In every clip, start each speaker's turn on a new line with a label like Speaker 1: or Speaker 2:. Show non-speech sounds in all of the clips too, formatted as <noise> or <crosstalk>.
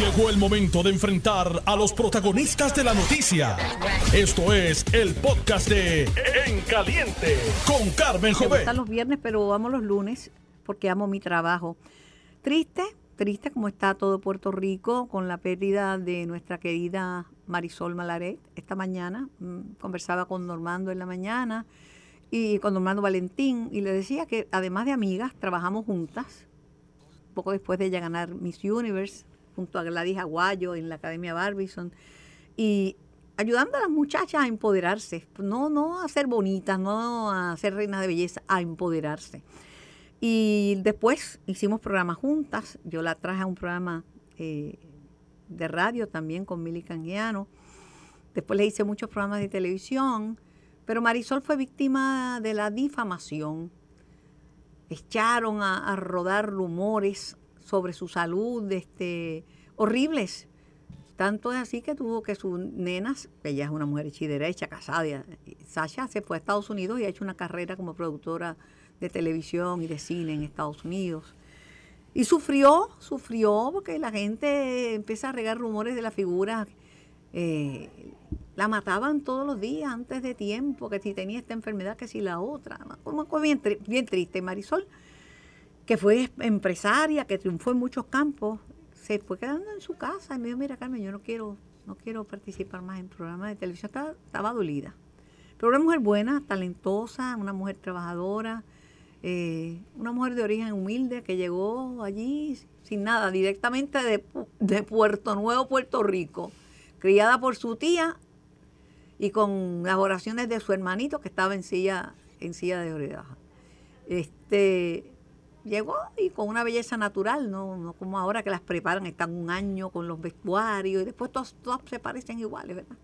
Speaker 1: Llegó el momento de enfrentar a los protagonistas de la noticia. Esto es el podcast de En Caliente con Carmen
Speaker 2: Me
Speaker 1: Jovet.
Speaker 2: gustan los viernes, pero amo los lunes porque amo mi trabajo. Triste, triste como está todo Puerto Rico con la pérdida de nuestra querida Marisol Malaret. Esta mañana mm, conversaba con Normando en la mañana y con Normando Valentín y le decía que además de amigas, trabajamos juntas. Poco después de ella ganar Miss Universe junto a Gladys Aguayo en la Academia Barbizon y ayudando a las muchachas a empoderarse, no, no a ser bonitas, no a ser reinas de belleza, a empoderarse. Y después hicimos programas juntas, yo la traje a un programa eh, de radio también con Mili Canguiano, después le hice muchos programas de televisión, pero Marisol fue víctima de la difamación. Echaron a, a rodar rumores sobre su salud, este, horribles. Tanto es así que tuvo que sus nenas, ella es una mujer hecha derecha, casada, Sasha se fue a Estados Unidos y ha hecho una carrera como productora de televisión y de cine en Estados Unidos. Y sufrió, sufrió porque la gente empieza a regar rumores de la figura. eh, la mataban todos los días antes de tiempo, que si tenía esta enfermedad, que si la otra. Como como bien, bien triste. Marisol, que fue empresaria, que triunfó en muchos campos, se fue quedando en su casa y me dijo, mira Carmen, yo no quiero, no quiero participar más en programas de televisión. Estaba, estaba dolida. Pero una mujer buena, talentosa, una mujer trabajadora, eh, una mujer de origen humilde que llegó allí sin nada, directamente de, Pu- de Puerto Nuevo, Puerto Rico, criada por su tía y con las oraciones de su hermanito que estaba en silla, en silla de ruedas. Este, llegó y con una belleza natural, no, no como ahora que las preparan, están un año con los vestuarios y después todas, todas se parecen iguales, ¿verdad?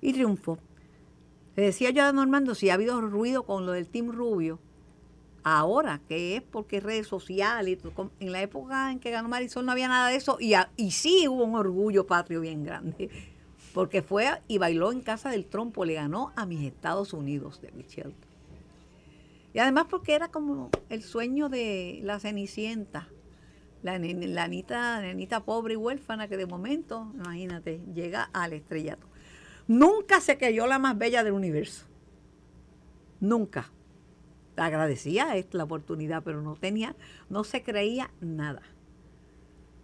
Speaker 2: Y triunfó. Le decía yo a Normando si ha habido ruido con lo del Team Rubio, ahora que es porque redes sociales, y en la época en que ganó Marisol no había nada de eso y, a- y sí hubo un orgullo patrio bien grande, <laughs> porque fue y bailó en casa del trompo, le ganó a mis Estados Unidos de Michelle. Y además porque era como el sueño de la Cenicienta, la, la nenita, nenita pobre y huérfana que de momento, imagínate, llega al estrellato. Nunca se creyó la más bella del universo. Nunca. Agradecía la oportunidad, pero no tenía, no se creía nada.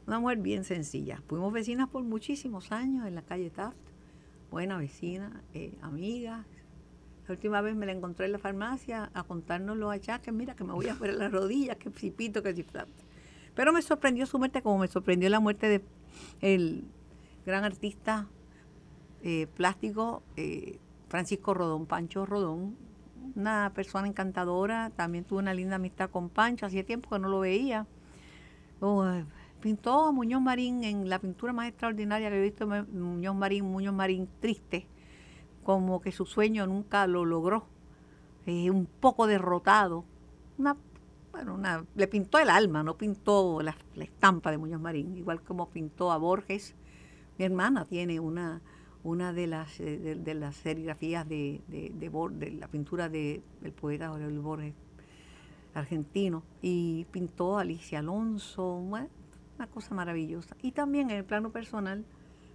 Speaker 2: Una mujer bien sencilla. Fuimos vecinas por muchísimos años en la calle Taft. Buena vecina, eh, amiga. La última vez me la encontré en la farmacia a contarnos los achaques. Mira, que me voy a <laughs> ver las rodillas, que si pito, que si plata. Pero me sorprendió su muerte como me sorprendió la muerte de el gran artista eh, plástico eh, Francisco Rodón, Pancho Rodón, una persona encantadora, también tuve una linda amistad con Pancho, hacía tiempo que no lo veía. Oh, pintó a Muñoz Marín en la pintura más extraordinaria que he visto, Muñoz Marín, Muñoz Marín triste, como que su sueño nunca lo logró, eh, un poco derrotado, una, bueno, una, le pintó el alma, no pintó la, estampa de Muñoz Marín, igual como pintó a Borges. Mi hermana tiene una, una de las eh, de, las serigrafías de, de, de la pintura de, del poeta Aurelio Borges argentino y pintó a Alicia Alonso, una cosa maravillosa. Y también en el plano personal,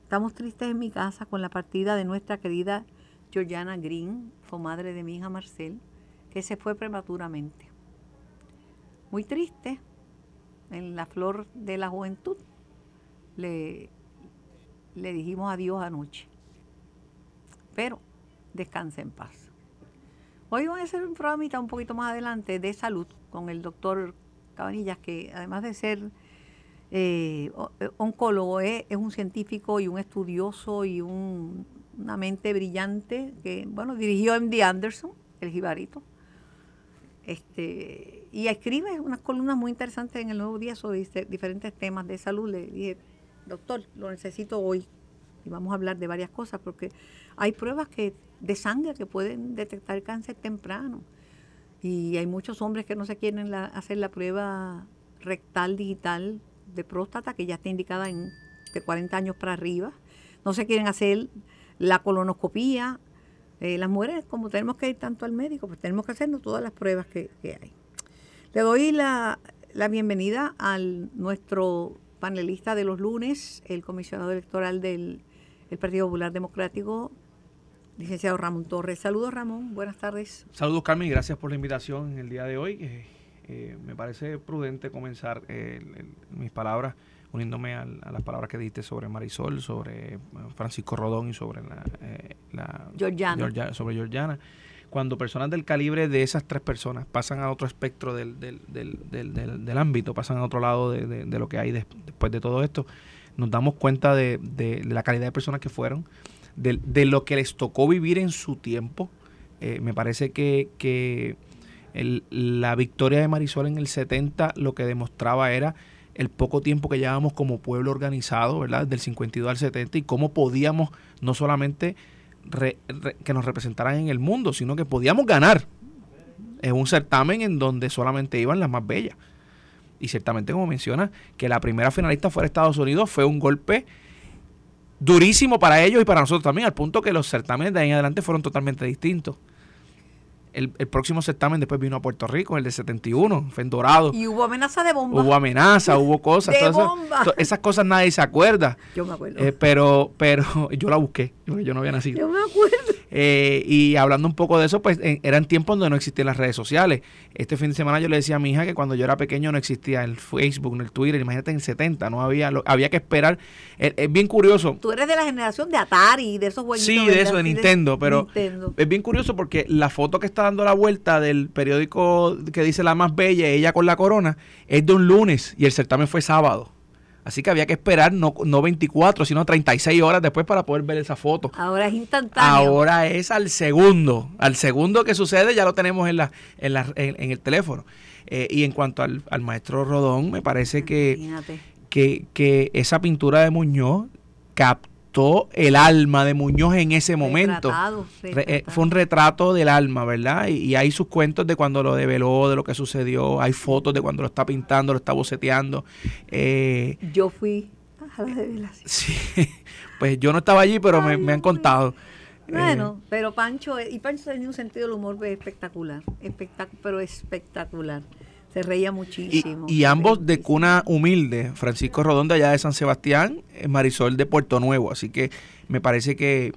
Speaker 2: estamos tristes en mi casa con la partida de nuestra querida Georgiana Green, comadre de mi hija Marcel, que se fue prematuramente. Muy triste, en la flor de la juventud, le, le dijimos adiós anoche. Pero descanse en paz. Hoy voy a hacer un programita un poquito más adelante de salud con el doctor Cabanillas, que además de ser eh, eh, oncólogo, es un científico y un estudioso y un- una mente brillante que, bueno, dirigió MD Anderson, el jibarito. Este, y escribe unas columnas muy interesantes en el Nuevo Día sobre diferentes temas de salud. Le dije, doctor, lo necesito hoy. Y vamos a hablar de varias cosas, porque hay pruebas que de sangre que pueden detectar cáncer temprano. Y hay muchos hombres que no se quieren hacer la prueba rectal digital de próstata, que ya está indicada en de 40 años para arriba. No se quieren hacer la colonoscopía. Eh, las mujeres, como tenemos que ir tanto al médico, pues tenemos que hacernos todas las pruebas que, que hay. Le doy la, la bienvenida al nuestro panelista de los lunes, el comisionado electoral del el Partido Popular Democrático, licenciado Ramón Torres. Saludos Ramón, buenas tardes.
Speaker 3: Saludos Carmen gracias por la invitación en el día de hoy. Eh, eh, me parece prudente comenzar mis palabras uniéndome a, las palabras que dijiste sobre Marisol, sobre eh, Francisco Rodón y sobre la, la
Speaker 2: Georgiana.
Speaker 3: sobre Georgiana. Cuando personas del calibre de esas tres personas pasan a otro espectro del, del, del, del ámbito, pasan a otro lado de, lo que hay después de todo esto, nos damos cuenta de, la calidad de personas que fueron, de, lo que les tocó vivir en su tiempo. Eh, me parece que, que la victoria de Marisol en el 70 lo que demostraba era el poco tiempo que llevábamos como pueblo organizado, ¿verdad? Del 52 al 70 y cómo podíamos no solamente que nos representaran en el mundo, sino que podíamos ganar en un certamen en donde solamente iban las más bellas. Y ciertamente, como menciona, que la primera finalista fuera Estados Unidos fue un golpe durísimo para ellos y para nosotros también, al punto que los certámenes de ahí en adelante fueron totalmente distintos. El, próximo certamen después vino a Puerto Rico, el de 71, fue en Dorado.
Speaker 2: Y hubo amenaza de bomba.
Speaker 3: Hubo amenaza, hubo <laughs> cosas.
Speaker 2: de bomba.
Speaker 3: esas cosas nadie se acuerda.
Speaker 2: Yo me acuerdo.
Speaker 3: Eh, pero, pero <laughs> yo la busqué, yo no había nacido.
Speaker 2: Yo me acuerdo.
Speaker 3: Eh, y hablando un poco de eso, pues eran tiempos donde no existían las redes sociales. Este fin de semana yo le decía a mi hija que cuando yo era pequeño no existía el Facebook, el Twitter, imagínate en el 70, no había, había que esperar. Es, bien curioso.
Speaker 2: Tú eres de la generación de Atari, de esos juegos.
Speaker 3: Sí, de eso, de Nintendo, pero es bien curioso porque la foto que está dando la vuelta del periódico que dice la más bella, ella con la corona, es de un lunes y el certamen fue sábado. Así que había que esperar no, no 24, sino 36 horas después para poder ver esa foto.
Speaker 2: Ahora es instantáneo.
Speaker 3: Ahora es al segundo. Al segundo que sucede ya lo tenemos en, la, en, la, en, el teléfono. Eh, y en cuanto al, al, maestro Rodón, me parece que, que, que, esa pintura de Muñoz el alma de Muñoz en ese momento. Eh, fue un retrato del alma, ¿verdad? Y, hay sus cuentos de cuando lo develó, de lo que sucedió, hay fotos de cuando lo está pintando, lo está boceteando.
Speaker 2: Eh, yo fui a la
Speaker 3: revelación. Sí, <laughs> pues yo no estaba allí, pero me, han contado.
Speaker 2: Bueno, eh, pero Pancho, y Pancho tenía un sentido del humor espectacular, pero espectacular. Se reía muchísimo.
Speaker 3: Y, ambos de cuna humilde, Francisco Rodón allá de San Sebastián, eh, Marisol de Puerto Nuevo, así que me parece que...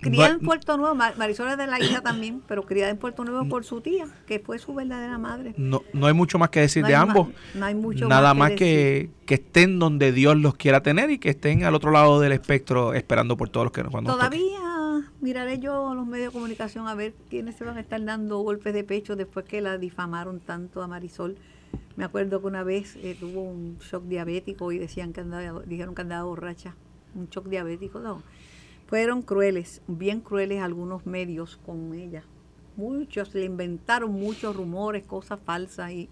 Speaker 2: Criada en Puerto Nuevo, Marisol es de la isla también, <coughs> pero criada en Puerto Nuevo por su tía, que fue su verdadera madre.
Speaker 3: No, no hay mucho más que decir de ambos.
Speaker 2: no hay mucho
Speaker 3: Nada más, que, que, estén donde Dios los quiera tener y que estén al otro lado del espectro esperando por todos los que nos
Speaker 2: cuando Todavía miraré yo los medios de comunicación a ver quiénes se van a estar dando golpes de pecho después que la difamaron tanto a Marisol. Me acuerdo que una vez eh, tuvo un shock diabético y decían que andaba, dijeron que andaba borracha. Un shock diabético, no. Fueron crueles, bien crueles algunos medios con ella. Muchos, le inventaron muchos rumores, cosas falsas y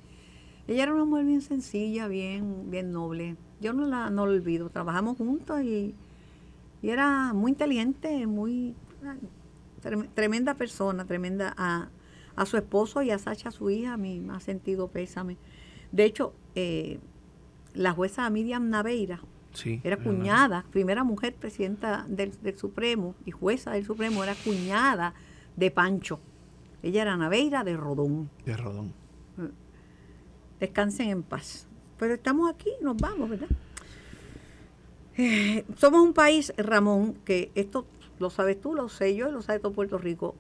Speaker 2: ella era una mujer bien sencilla, bien, bien noble. Yo no la, no la olvido. Trabajamos juntos y y era muy inteligente, muy tremenda persona, tremenda a, a, su esposo y a Sacha, su hija, a mí me ha sentido pésame. De hecho, eh, la jueza Miriam Naveira era cuñada, primera mujer presidenta del, Supremo y jueza del Supremo, era cuñada de Pancho. Ella era Naveira de Rodón.
Speaker 3: De Rodón.
Speaker 2: Descansen en paz. Pero estamos aquí, nos vamos, ¿verdad? Eh, somos un país, Ramón, que esto lo sabes tú, lo sé yo, lo sabe todo Puerto Rico,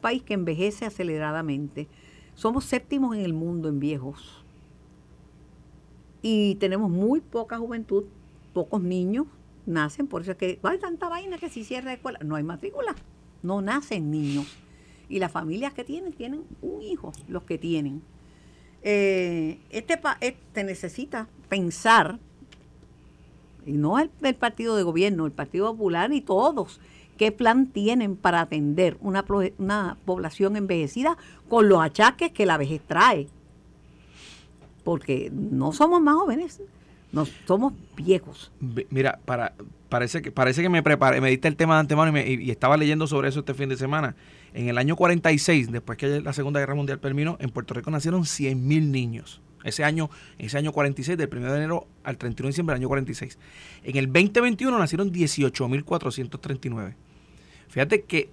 Speaker 2: país que envejece aceleradamente. Somos séptimos en el mundo en viejos. Y tenemos muy poca juventud, pocos niños nacen, por eso es que hay tanta vaina que si cierra la escuela, no hay matrícula, no nacen niños. Y las familias que tienen, tienen un hijo, los que tienen. Eh, este, este necesita pensar y no el, partido de gobierno, el Partido Popular y todos, qué plan tienen para atender una, población envejecida con los achaques que la vejez trae. Porque no somos más jóvenes, no somos viejos.
Speaker 3: Mira, parece que me preparé, me diste el tema de antemano y, y, estaba leyendo sobre eso este fin de semana. En el año 46, después que la Segunda Guerra Mundial terminó, en Puerto Rico nacieron 100.000 niños. Ese año, ese año 46, del 1 de enero al 31 de diciembre del año 46. En el 2021 nacieron 18.439. Fíjate que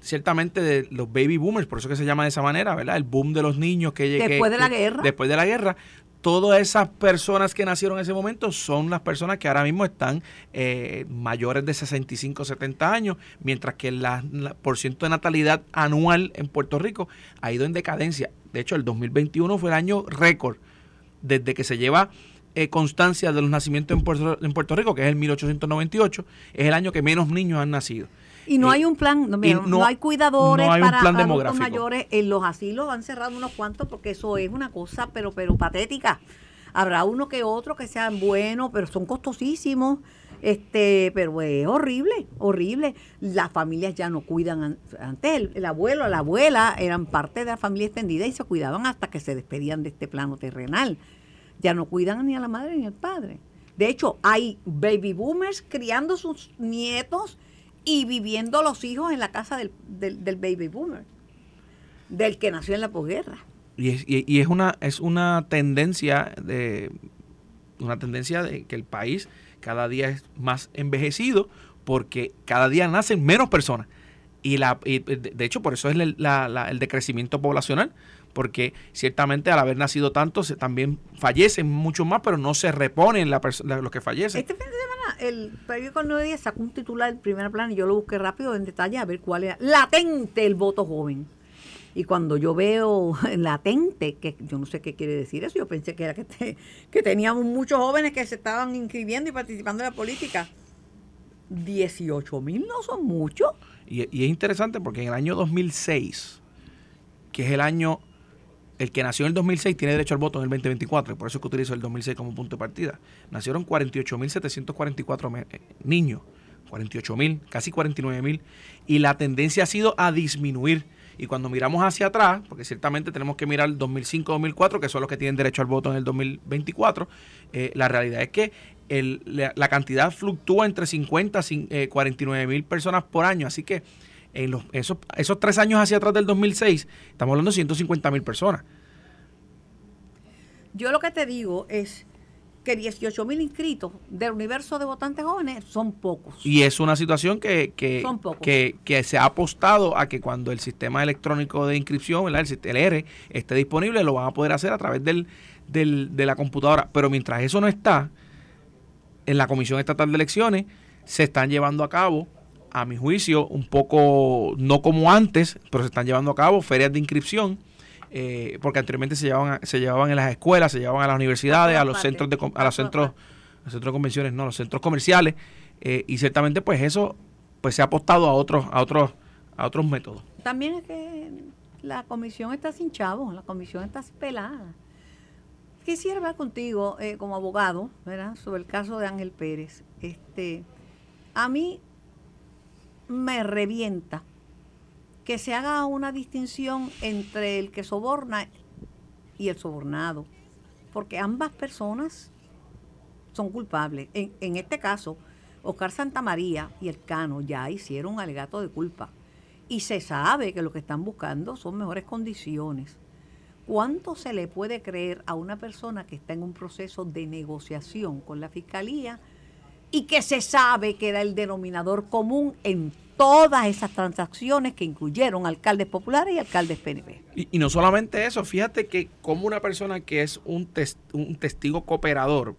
Speaker 3: ciertamente de los baby boomers, por eso que se llama de esa manera, ¿verdad? El boom de los niños que
Speaker 2: Después de la guerra.
Speaker 3: Después de la guerra, todas esas personas que nacieron en ese momento son las personas que ahora mismo están eh, mayores de 65, 70 años, mientras que la, por ciento de natalidad anual en Puerto Rico ha ido en decadencia. De hecho, el 2021 fue el año récord desde que se lleva eh, constancia de los nacimientos en Puerto, en Puerto Rico, que es el 1898, es el año que menos niños han nacido.
Speaker 2: Y no hay un plan, no, hay cuidadores para adultos mayores. En los asilos han cerrado unos cuantos porque eso es una cosa, pero, pero patética. Habrá uno que otro que sean buenos, pero son costosísimos. Este, pero es horrible, horrible. Las familias ya no cuidan. Antes el, el, abuelo, la abuela eran parte de la familia extendida y se cuidaban hasta que se despedían de este plano terrenal. Ya no cuidan ni a la madre ni al padre. De hecho, hay baby boomers criando sus nietos y viviendo los hijos en la casa del, del, baby boomer, del que nació en la posguerra.
Speaker 3: Y es, y, es una es una tendencia de una tendencia de que el país cada día es más envejecido porque cada día nacen menos personas y la de hecho por eso es el, el decrecimiento poblacional porque ciertamente al haber nacido tantos también fallecen mucho más pero no se reponen la, los que fallecen
Speaker 2: este fin de el periódico El Nueve Días sacó un titular en primer plano y yo lo busqué rápido en detalle a ver cuál era. Latente el voto joven. Y cuando yo veo <laughs> latente, que yo no sé qué quiere decir eso, yo pensé que era que, que teníamos muchos jóvenes que se estaban inscribiendo y participando en la política. 18 mil no son muchos.
Speaker 3: Y, y, es interesante porque en el año 2006, que es el año el que nació en el 2006 tiene derecho al voto en el 2024, por eso es que utilizo el 2006 como punto de partida. Nacieron 48.744 eh, niños, 48.000, casi 49.000, y la tendencia ha sido a disminuir. Y cuando miramos hacia atrás, porque ciertamente tenemos que mirar 2005-2004, que son los que tienen derecho al voto en el 2024, eh, la realidad es que la, cantidad fluctúa entre 50 y 49 mil personas por año. Así que en los, esos, esos tres años hacia atrás del 2006, estamos hablando de 150 mil personas.
Speaker 2: Yo lo que te digo es que 18 mil inscritos del universo de votantes jóvenes son pocos.
Speaker 3: Y es una situación que, que, que, se ha apostado a que cuando el sistema electrónico de inscripción, el, el ERE, esté disponible, lo van a poder hacer a través del, del, de la computadora. Pero mientras eso no está, en la Comisión Estatal de Elecciones se están llevando a cabo a mi juicio, un poco, no como antes, pero se están llevando a cabo ferias de inscripción, eh, porque anteriormente se llevaban, se llevaban en las escuelas, se llevaban a las universidades, a los centros de a los centros, los centros de convenciones, no, los centros comerciales, eh, y ciertamente pues eso pues se ha apostado a otros, a otros, a otros métodos.
Speaker 2: También es que la comisión está sin chavos, la comisión está pelada. Quisiera hablar contigo eh, como abogado, ¿verdad? Sobre el caso de Ángel Pérez. Este, a mí me revienta que se haga una distinción entre el que soborna y el sobornado, porque ambas personas son culpables. En, en este caso, Oscar Santamaría y el Cano ya hicieron alegato de culpa y se sabe que lo que están buscando son mejores condiciones. ¿Cuánto se le puede creer a una persona que está en un proceso de negociación con la fiscalía y que se sabe que era el denominador común en todas esas transacciones que incluyeron alcaldes populares y alcaldes PNP.
Speaker 3: Y, no solamente eso, fíjate que como una persona que es un, un testigo cooperador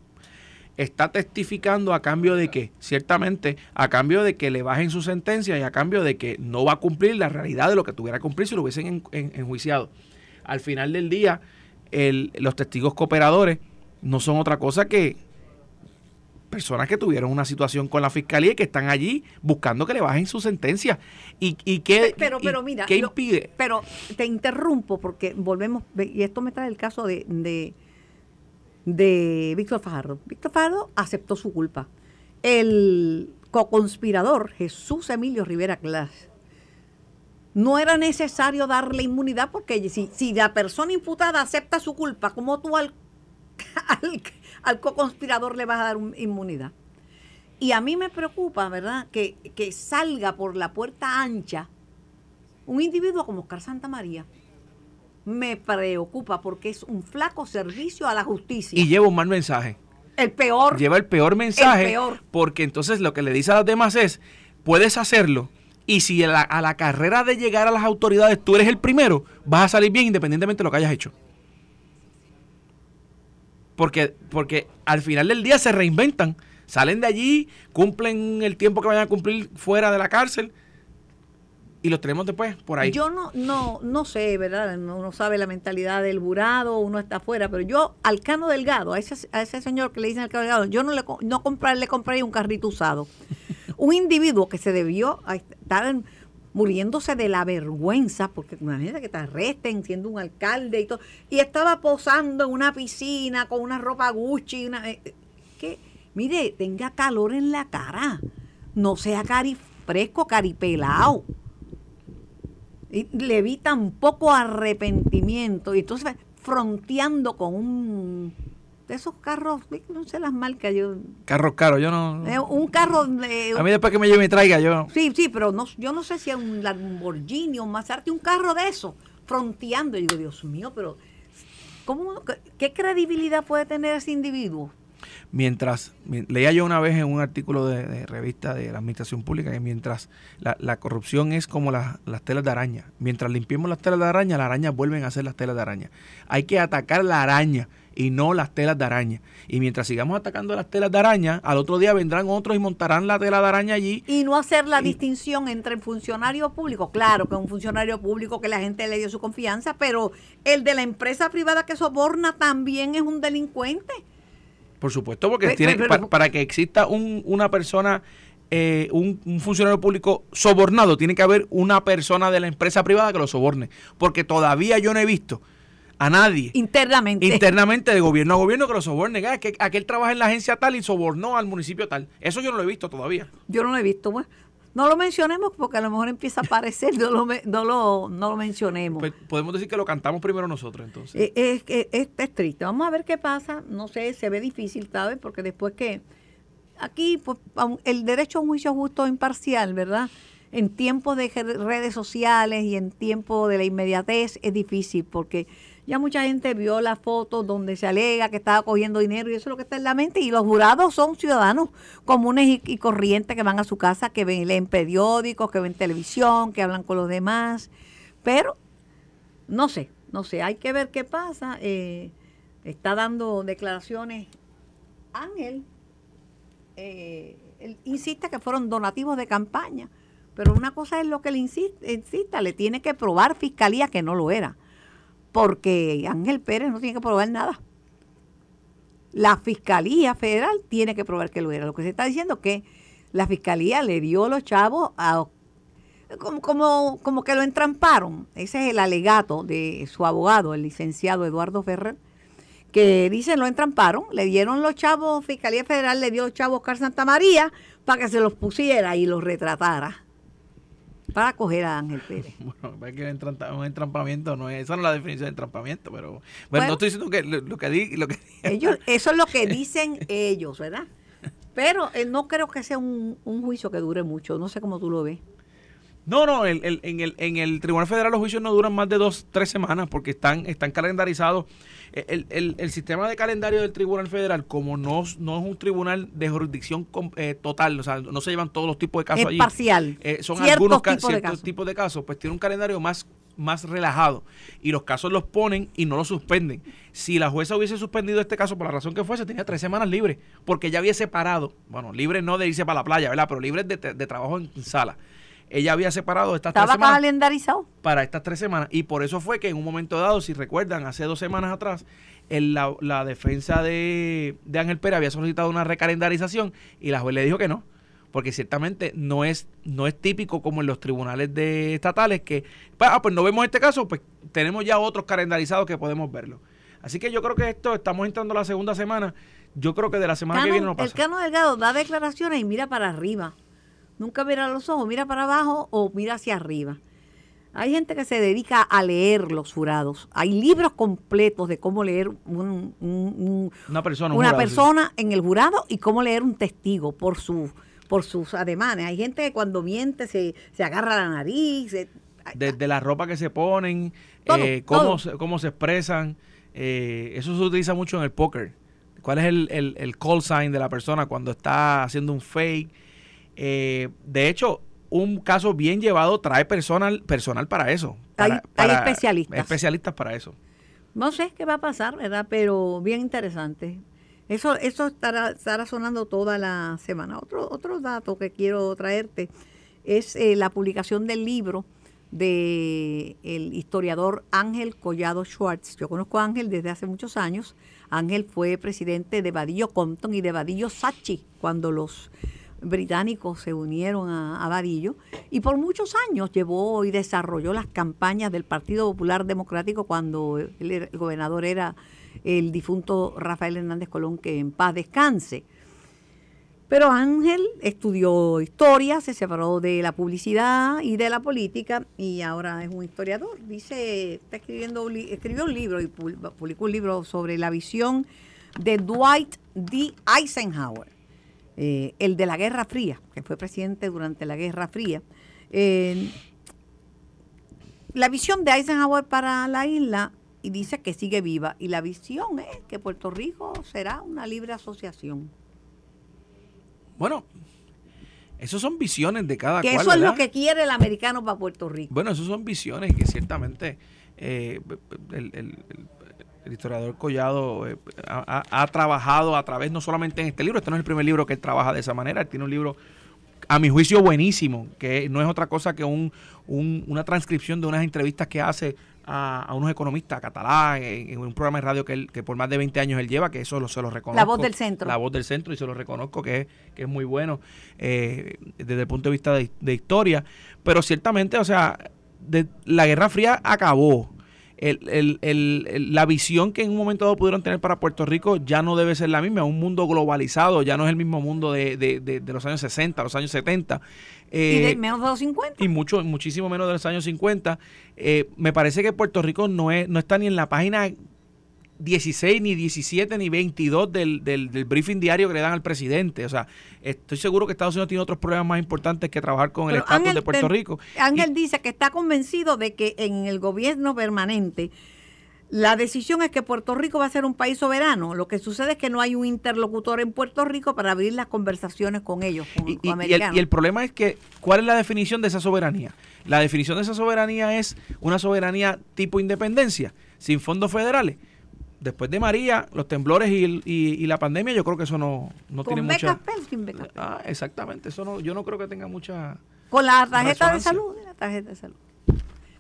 Speaker 3: está testificando a cambio de que, ciertamente, a cambio de que le bajen su sentencia y a cambio de que no va a cumplir la realidad de lo que tuviera que cumplir si lo hubiesen enjuiciado. Al final del día, los testigos cooperadores no son otra cosa que personas que tuvieron una situación con la fiscalía y que están allí buscando que le bajen su sentencia. ¿Y, y qué,
Speaker 2: pero, pero mira,
Speaker 3: ¿qué impide?
Speaker 2: pero te interrumpo porque volvemos, y esto me trae el caso de, de, de Víctor Fajardo. Víctor Fajardo aceptó su culpa. El co-conspirador Jesús Emilio Rivera Clas no era necesario darle inmunidad porque si, si la persona imputada acepta su culpa, como tú al, <laughs> al al co-conspirador le vas a dar inmunidad. Y a mí me preocupa, ¿verdad?, que, salga por la puerta ancha un individuo como Oscar Santa María. Me preocupa porque es un flaco servicio a la justicia.
Speaker 3: Y lleva un mal mensaje.
Speaker 2: El peor.
Speaker 3: Lleva el peor mensaje. Porque entonces lo que le dice a los demás es, puedes hacerlo. Y si a la, a la carrera de llegar a las autoridades tú eres el primero, vas a salir bien independientemente de lo que hayas hecho. Porque, porque al final del día se reinventan. Salen de allí, cumplen el tiempo que vayan a cumplir fuera de la cárcel y los tenemos después por ahí.
Speaker 2: Yo no, no, no sé, ¿verdad? Uno sabe la mentalidad del jurado, uno está afuera, pero yo al Cano Delgado, a ese, a ese señor que le dicen al Cano Delgado, yo no le no comprar, le compré un carrito usado. <laughs> un individuo que se debió estar muriéndose de la vergüenza, porque imagínate que te arresten siendo un alcalde y todo, y estaba posando en una piscina con una ropa Gucci, una, eh, que Mire, tenga calor en la cara. No sea cari fresco. Y le vi tan poco arrepentimiento. Y entonces fronteando con un de esos carros, no sé las marcas, yo.
Speaker 3: Carros caros, yo no.
Speaker 2: Eh, un carro de.
Speaker 3: A mí después que me lleve y traiga, yo.
Speaker 2: Sí, sí, pero no, yo no sé si es un Lamborghini o un Maserati, un carro de eso, fronteando. Y digo, Dios mío, pero ¿cómo, ¿qué credibilidad puede tener ese individuo?
Speaker 3: mientras, leía yo una vez en un artículo de, revista de la administración pública que mientras la, corrupción es como las telas de araña, mientras limpiemos las telas de araña, las arañas vuelven a ser las telas de araña. Hay que atacar la araña y no las telas de araña. Y mientras sigamos atacando las telas de araña, al otro día vendrán otros y montarán la tela de araña allí.
Speaker 2: Y no hacer la distinción entre el funcionario público, claro que es un funcionario público que la gente le dio su confianza, pero el de la empresa privada que soborna también es un delincuente.
Speaker 3: Por supuesto, porque tiene, para, que exista un, una persona, eh, un, funcionario público sobornado, tiene que haber una persona de la empresa privada que lo soborne. Porque todavía yo no he visto a nadie.
Speaker 2: Internamente.
Speaker 3: Internamente, de gobierno a gobierno que lo soborne. Ah, que aquel trabaja en la agencia tal y sobornó al municipio tal. Eso yo no lo he visto todavía.
Speaker 2: Yo no lo he visto. No lo mencionemos porque a lo mejor empieza a aparecer, no lo, no lo, no lo mencionemos.
Speaker 3: Pues podemos decir que lo cantamos primero nosotros entonces.
Speaker 2: Eh, es, es, es, triste. Vamos a ver qué pasa. No sé, se ve difícil, ¿sabes? Porque después que aquí pues, el derecho a un juicio justo e imparcial, ¿verdad? En tiempos de redes sociales y en tiempos de la inmediatez es difícil porque ya mucha gente vio la foto donde se alega que estaba cogiendo dinero y eso es lo que está en la mente. Y los jurados son ciudadanos comunes y, corrientes que van a su casa, que ven, leen periódicos, que ven televisión, que hablan con los demás. Pero, no sé, no sé, hay que ver qué pasa. Eh, está dando declaraciones Ángel. Eh, él insiste que fueron donativos de campaña. Pero una cosa es lo que él insiste, insista, le tiene que probar fiscalía que no lo era porque Ángel Pérez no tiene que probar nada. La Fiscalía Federal tiene que probar que lo era. Lo que se está diciendo es que la Fiscalía le dio a los chavos a, como, como, como que lo entramparon. Ese es el alegato de su abogado, el licenciado Eduardo Ferrer, que dice lo entramparon, le dieron los chavos, Fiscalía Federal le dio a los chavos Oscar Santa María para que se los pusiera y los retratara para coger a Ángel Pérez. <laughs>
Speaker 3: Bueno, es que un entrampamiento, no es, esa no es la definición de entrampamiento, pero bueno, no estoy diciendo que lo, que di, lo que
Speaker 2: ellos, eso es lo que <laughs> dicen ellos, ¿verdad? Pero eh, no creo que sea un, un, juicio que dure mucho, no sé cómo tú lo ves.
Speaker 3: No, no, en, el, en el Tribunal Federal los juicios no duran más de dos, tres semanas porque están, están calendarizados el, el, sistema de calendario del Tribunal Federal, como no, no es un tribunal de jurisdicción eh, total, o sea, no se llevan todos los tipos de casos
Speaker 2: es
Speaker 3: allí.
Speaker 2: parcial.
Speaker 3: Eh, son algunos tipos ciertos de casos. tipos de casos, pues tiene un calendario más más relajado y los casos los ponen y no los suspenden. Si la jueza hubiese suspendido este caso por la razón que fuese, tenía tres semanas libres, porque ya había separado, bueno, libre no de irse para la playa, ¿verdad? Pero libre de, de trabajo en sala ella había separado estas tres semanas.
Speaker 2: calendarizado?
Speaker 3: Para estas tres semanas. Y por eso fue que en un momento dado, si recuerdan, hace dos semanas atrás, la, la, defensa de, Ángel Pérez había solicitado una recalendarización y la juez le dijo que no. Porque ciertamente no es, no es típico como en los tribunales de estatales que, pues, ah, pues no vemos este caso, pues tenemos ya otros calendarizados que podemos verlo. Así que yo creo que esto, estamos entrando a la segunda semana. Yo creo que de la semana que viene no pasa.
Speaker 2: El Cano Delgado da declaraciones y mira para arriba. Nunca mira a los ojos, mira para abajo o mira hacia arriba. Hay gente que se dedica a leer los jurados. Hay libros completos de cómo leer
Speaker 3: una persona,
Speaker 2: una persona en el jurado y cómo leer un testigo por su por sus ademanes. Hay gente que cuando miente se, se agarra la nariz.
Speaker 3: Desde la ropa que se ponen, eh, cómo, Se, cómo se expresan. Eh, eso se utiliza mucho en el póker. ¿Cuál es el, el, el call sign de la persona cuando está haciendo un fake? Eh, de hecho, un caso bien llevado trae personal, personal para eso.
Speaker 2: hay, especialistas.
Speaker 3: Especialistas para eso.
Speaker 2: No sé qué va a pasar, ¿verdad? Pero bien interesante. Eso, eso estará, estará sonando toda la semana. Otro, otro dato que quiero traerte es eh, la publicación del libro de el historiador Ángel Collado Schwartz. Yo conozco a Ángel desde hace muchos años. Ángel fue presidente de Vadillo Compton y de Vadillo Sachi cuando los británicos se unieron a, a y por muchos años llevó y desarrolló las campañas del Partido Popular Democrático cuando el, el gobernador era el difunto Rafael Hernández Colón, que en paz descanse. Pero Ángel estudió historia, se separó de la publicidad y de la política y ahora es un historiador. Dice, está escribiendo, escribió un libro y publicó un libro sobre la visión de Dwight D. Eisenhower, eh, el de la Guerra Fría, que fue presidente durante la Guerra Fría. Eh, la visión de Eisenhower para la isla y dice que sigue viva y la visión es que Puerto Rico será una libre asociación.
Speaker 3: Bueno, esos son visiones de cada
Speaker 2: que
Speaker 3: cual.
Speaker 2: eso es
Speaker 3: ¿verdad?
Speaker 2: lo que quiere el americano para Puerto Rico.
Speaker 3: Bueno, esos son visiones que ciertamente eh, el, el- el- el historiador Collado eh, ha, trabajado a través, no solamente en este libro, este no es el primer libro que él trabaja de esa manera, él tiene un libro, a mi juicio, buenísimo, que no es otra cosa que un, un- una transcripción de unas entrevistas que hace a, a unos economistas, a Catalán, en, en un programa de radio que, él, que por más de 20 años él lleva, que eso lo, se lo reconozco.
Speaker 2: La voz del centro.
Speaker 3: La voz del centro, y se lo reconozco que es, que es muy bueno eh, desde el punto de vista de, de historia. Pero ciertamente, o sea, de- la Guerra Fría acabó. El- el- el- la visión que en un momento dado pudieron tener para Puerto Rico ya no debe ser la misma. Un mundo globalizado ya no es el mismo mundo de, de- de- de los años 60, los años 70.
Speaker 2: y de
Speaker 3: Eh,
Speaker 2: menos de los 50.
Speaker 3: y mucho muchísimo menos de los años 50. Eh, me parece que Puerto Rico no es no está ni en la página 16, ni 17, ni 22 del, del, del briefing diario que le dan al presidente. O sea, estoy seguro que Estados Unidos tiene otros problemas más importantes que trabajar con el estatus de Puerto Rico.
Speaker 2: Ángel dice que está convencido de que en el gobierno permanente la decisión es que Puerto Rico va a ser un país soberano. Lo que sucede es que no hay un interlocutor en Puerto Rico para abrir las conversaciones con ellos, con,
Speaker 3: Y,
Speaker 2: con
Speaker 3: el, y el problema es que, ¿cuál es la definición de esa soberanía? La definición de esa soberanía es una soberanía tipo independencia, sin fondos federales. Después de María, los temblores y, el- y- y la pandemia, yo creo que eso no, no tiene
Speaker 2: con
Speaker 3: mucha...
Speaker 2: becas PEL, sin becas.
Speaker 3: Ah, exactamente. Eso no, yo no creo que tenga mucha.
Speaker 2: Con la tarjeta de salud. La tarjeta de salud.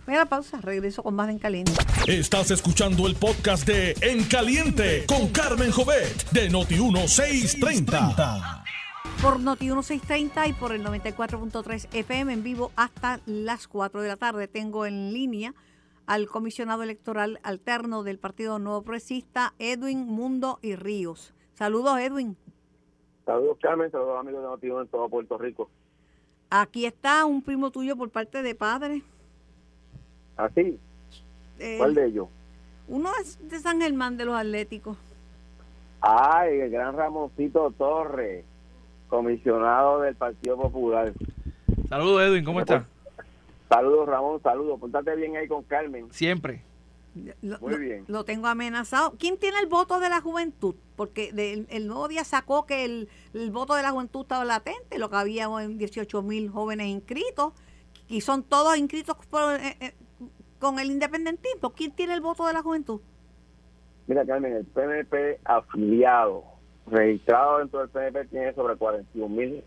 Speaker 2: Voy a la pausa, regreso con más de En Caliente.
Speaker 1: Estás escuchando el podcast de En Caliente con Carmen Jovet de Noti1630.
Speaker 2: Por Noti 1630 y por el 94.3 FM en vivo hasta las 4 de la tarde. Tengo en línea al comisionado electoral alterno del Partido Nuevo Progresista, Edwin Mundo y Ríos. Saludos, Edwin.
Speaker 4: Saludos Carmen, saludos amigos de Notiuno en todo Puerto Rico.
Speaker 2: Aquí está un primo tuyo por parte de padre.
Speaker 4: Así,
Speaker 2: Eh,
Speaker 4: ¿cuál de ellos?
Speaker 2: Uno es de San Germán de los Atléticos.
Speaker 4: Ay, el gran Ramoncito Torres, comisionado del Partido Popular.
Speaker 3: Saludos, Edwin, ¿cómo estás?
Speaker 4: Saludos Ramón, saludos. Póntate bien ahí con Carmen.
Speaker 3: Siempre.
Speaker 2: Lo,
Speaker 4: Muy
Speaker 2: lo-
Speaker 4: bien.
Speaker 2: lo tengo amenazado. ¿Quién tiene el voto de la juventud? Porque del- el nuevo día sacó que el, el voto de la juventud estaba latente, lo que había en 18 mil jóvenes inscritos, y son todos inscritos por, eh, eh, con el independentismo. ¿Quién tiene el voto de la juventud?
Speaker 4: Mira Carmen, el PNP afiliado, registrado dentro del PNP, tiene sobre 41 mil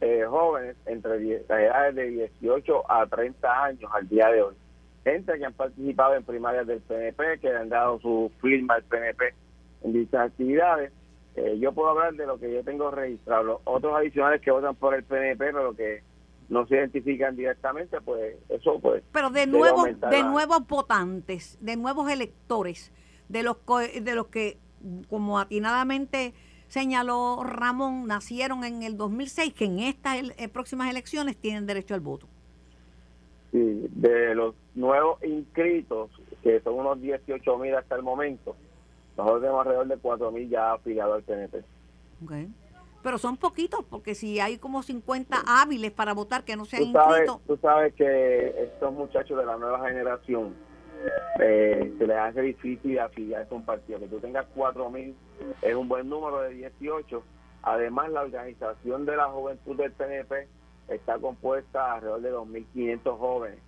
Speaker 4: eh, jóvenes entre las edades de 18 a 30 años al día de hoy. Gente que han participado en primarias del PNP, que le han dado su firma al PNP en dichas actividades. Eh, yo puedo hablar de lo que yo tengo registrado. Los otros adicionales que votan por el PNP, pero que no se identifican directamente, pues eso pues
Speaker 2: Pero de nuevos, de nuevos votantes, de nuevos electores, de los, co- de los que, como atinadamente señaló Ramón, nacieron en el 2006, que en estas el- eh, próximas elecciones tienen derecho al voto.
Speaker 4: Sí, de los nuevos inscritos, que son unos 18 mil hasta el momento, nosotros tenemos alrededor de 4 mil ya afiliados al PNP.
Speaker 2: Ok. Pero son poquitos, porque si hay como 50 hábiles para votar que no se han inscrito,
Speaker 4: tú sabes que estos muchachos de la nueva generación eh, se les hace difícil afiliarse a un partido. Que tú tengas 4 mil es un buen número de 18. Además, la organización de la juventud del PNP está compuesta alrededor de 2.500 jóvenes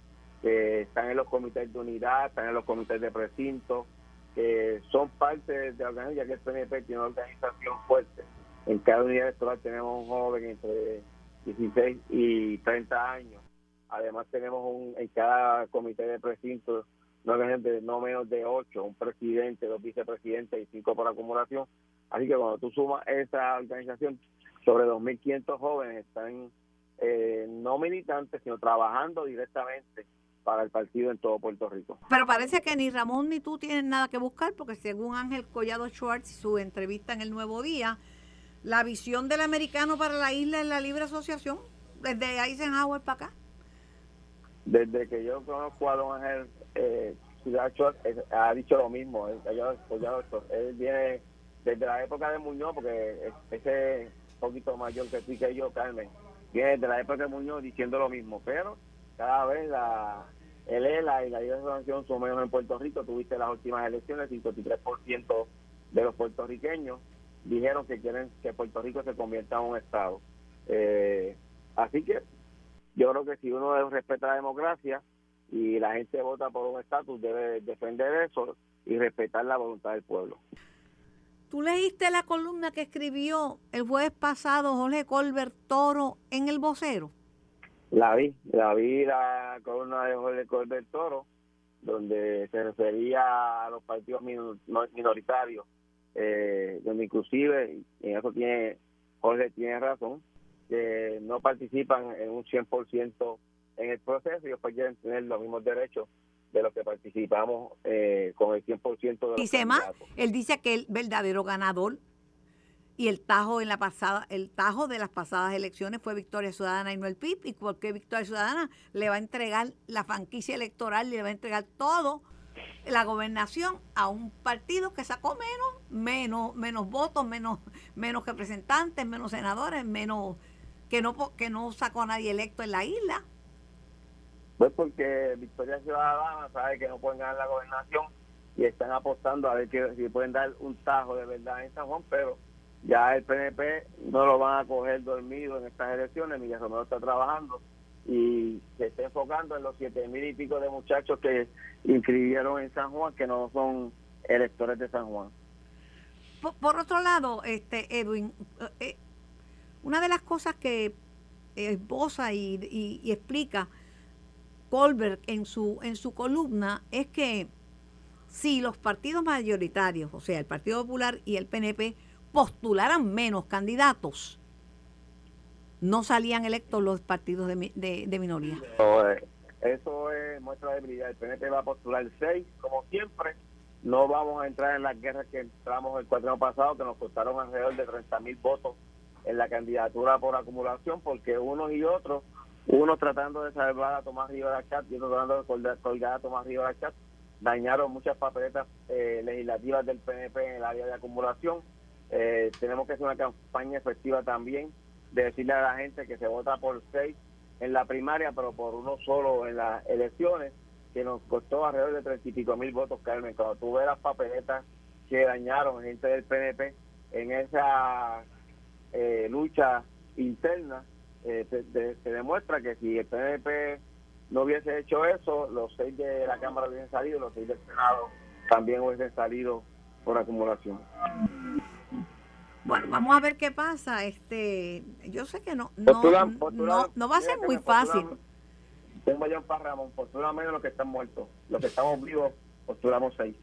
Speaker 4: que están en los comités de unidad, están en los comités de precinto, que son parte de la organización, ya que el PNP tiene una organización fuerte. En cada unidad electoral tenemos un joven entre 16 y 30 años. Además tenemos un, en cada comité de precinto no, de, no menos de 8, un presidente, dos vicepresidentes y cinco por acumulación. Así que cuando tú sumas esa organización, sobre 2.500 jóvenes están eh, no militantes, sino trabajando directamente para el partido en todo Puerto Rico.
Speaker 2: Pero parece que ni Ramón ni tú tienen nada que buscar, porque según Ángel Collado Schwartz, su entrevista en El Nuevo Día, la visión del americano para la isla es la libre asociación, desde Eisenhower para acá.
Speaker 4: Desde que yo conozco a don Ángel eh, ha dicho lo mismo. Él, él viene desde la época de Muñoz, porque ese poquito mayor que sí que yo, Carmen, viene desde la época de Muñoz diciendo lo mismo, pero cada vez la el ELA y la Liga de Asociación son menos en Puerto Rico. Tuviste las últimas elecciones, 53% de los puertorriqueños dijeron que quieren que Puerto Rico se convierta en un Estado. Eh, así que yo creo que si uno respeta la democracia y la gente vota por un estatus, debe defender eso y respetar la voluntad del pueblo.
Speaker 2: ¿Tú leíste la columna que escribió el jueves pasado Jorge Colbert Toro en El Vocero?
Speaker 4: La vi, la vi la columna de Jorge Colbert Toro, donde se refería a los partidos minoritarios, eh, donde inclusive, en eso tiene Jorge tiene razón, que no participan en un 100% en el proceso y después quieren tener los mismos derechos de los que participamos eh, con el 100% de los
Speaker 2: Dice más, él dice que el verdadero ganador y el tajo en la pasada el tajo de las pasadas elecciones fue Victoria Ciudadana y no el PIB y porque Victoria Ciudadana le va a entregar la franquicia electoral y le va a entregar todo la gobernación a un partido que sacó menos menos menos votos menos menos representantes menos senadores menos que no que no sacó a nadie electo en la isla
Speaker 4: pues porque Victoria Ciudadana sabe que no pueden ganar la gobernación y están apostando a ver si pueden dar un tajo de verdad en San Juan, pero ya el PNP no lo van a coger dormido en estas elecciones, Miguel Romero está trabajando y se está enfocando en los siete mil y pico de muchachos que inscribieron en San Juan que no son electores de San Juan.
Speaker 2: Por, otro lado, este Edwin, eh, una de las cosas que esposa y, explica Colbert en su, en su columna es que si los partidos mayoritarios, o sea, el Partido Popular y el PNP, postularan menos candidatos, no salían electos los partidos de, de, minoría.
Speaker 4: Eh, eso es muestra de debilidad. El PNP va a postular seis, como siempre. No vamos a entrar en las guerras que entramos el cuatro pasado, que nos costaron alrededor de 30 mil votos en la candidatura por acumulación, porque unos y otros, unos tratando de salvar a Tomás Rivera Chat y otros tratando de colgar a Tomás Rivera Chat, dañaron muchas papeletas eh, legislativas del PNP en el área de acumulación eh, tenemos que hacer una campaña efectiva también de decirle a la gente que se vota por seis en la primaria, pero por uno solo en las elecciones, que nos costó alrededor de treinta y pico mil votos, Carmen. Cuando tú ves las papeletas que dañaron gente del PNP en esa eh, lucha interna, eh, se, demuestra que si el PNP no hubiese hecho eso, los seis de la Cámara hubiesen salido, los seis del Senado también hubiesen salido por acumulación.
Speaker 2: Bueno, vamos a ver qué pasa. Este, yo sé que no, no, no, va a ser muy fácil.
Speaker 4: Tengo ya un Ramón, postula menos los que están muertos. Los que estamos vivos, postulamos seis.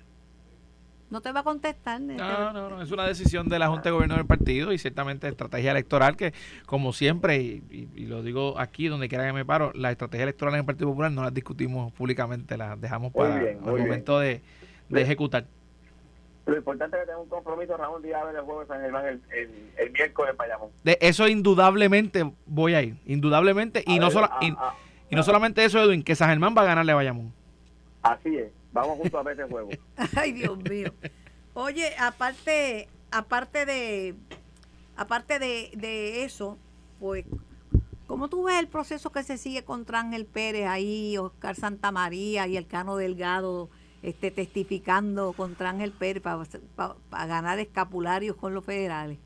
Speaker 2: No te va a contestar.
Speaker 3: No, no, no, es una decisión de la Junta de Gobierno del partido y ciertamente estrategia electoral que, como siempre, y, y, lo digo aquí donde quiera que me paro, la estrategia electoral en el Partido Popular no las discutimos públicamente, las dejamos para el momento de, de ejecutar.
Speaker 4: Lo importante es que tenga un compromiso, Ramón Díaz, el juego de San Germán el, el, miércoles en Bayamón.
Speaker 3: De eso indudablemente voy a ir, indudablemente. Y, no, solo, y, no solamente eso, Edwin, que San Germán va a ganarle a Bayamón.
Speaker 4: Así es, vamos juntos a ver ese juego. <laughs>
Speaker 2: Ay, Dios mío. Oye, aparte, aparte de, aparte de, de eso, pues ¿Cómo tú ves el proceso que se sigue contra Ángel Pérez ahí, Oscar Santamaría y el Cano Delgado esté testificando contra Ángel Pérez para ganar escapularios con los federales?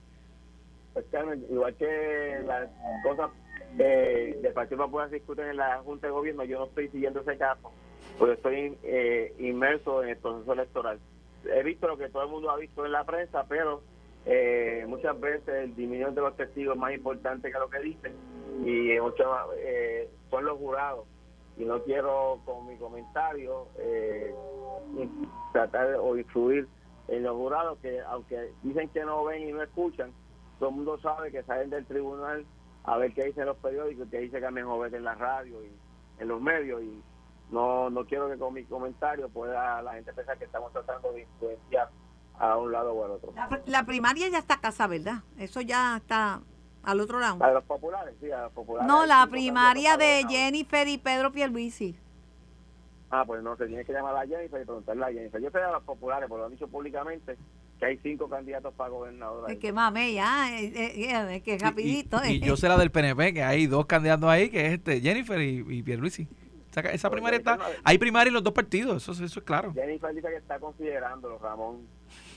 Speaker 4: Pues igual que las cosas eh, de Partido Popular se discuten en la Junta de Gobierno, yo no estoy siguiendo ese caso, porque estoy eh, inmerso en el proceso electoral. he visto lo que todo el mundo ha visto en la prensa, pero eh, muchas veces el disminución de los testigos es más importante que lo que dicen y muchas eh, son los jurados y no quiero con mi comentario eh, tratar o influir en los jurados que aunque dicen que no ven y no escuchan todo el mundo sabe que salen del tribunal a ver qué dicen los periódicos que dice que ver en la radio y en los medios y no no quiero que con mi comentario pueda la gente pensar que estamos tratando de influenciar a un lado o al otro.
Speaker 2: La, primaria ya está casa, ¿verdad? Eso ya está al otro lado.
Speaker 4: A los populares, sí, a los populares.
Speaker 2: No, la primaria de Jennifer y Pedro Pierluisi.
Speaker 4: Ah, pues no, se tiene que llamar a Jennifer y preguntarle a Jennifer. Yo sé a los populares, porque lo han dicho públicamente, que hay cinco candidatos para gobernador.
Speaker 2: Es que mame ya, es, que rapidito.
Speaker 3: Y, yo sé la del PNP, que hay dos candidatos ahí, que es este Jennifer y, y Pierluisi. Esa, primaria está, hay primaria en los dos partidos, eso, eso es claro.
Speaker 4: Jennifer dice que está considerándolo, Ramón.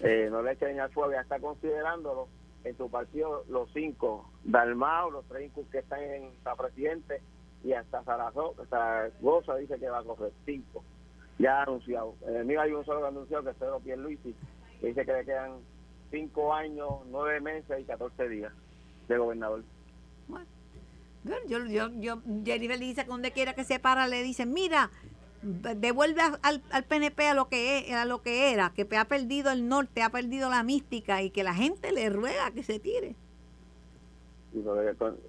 Speaker 4: Eh, no le echen al fuego, ya está considerándolo en su partido los cinco, Dalmao, los tres que están en la presidente y hasta Zaragoza, dice que va a coger cinco. Ya anunciado. En el mío hay un solo que anunciado que es Pedro Pierluisi, que dice que le quedan cinco años, nueve meses y catorce días de gobernador.
Speaker 2: Bueno, yo, yo, yo, Jennifer dice que donde quiera que se para le dicen, mira, devuelve al, al, PNP a lo que es, a lo que era, que ha perdido el norte, ha perdido la mística y que la gente le ruega que se tire.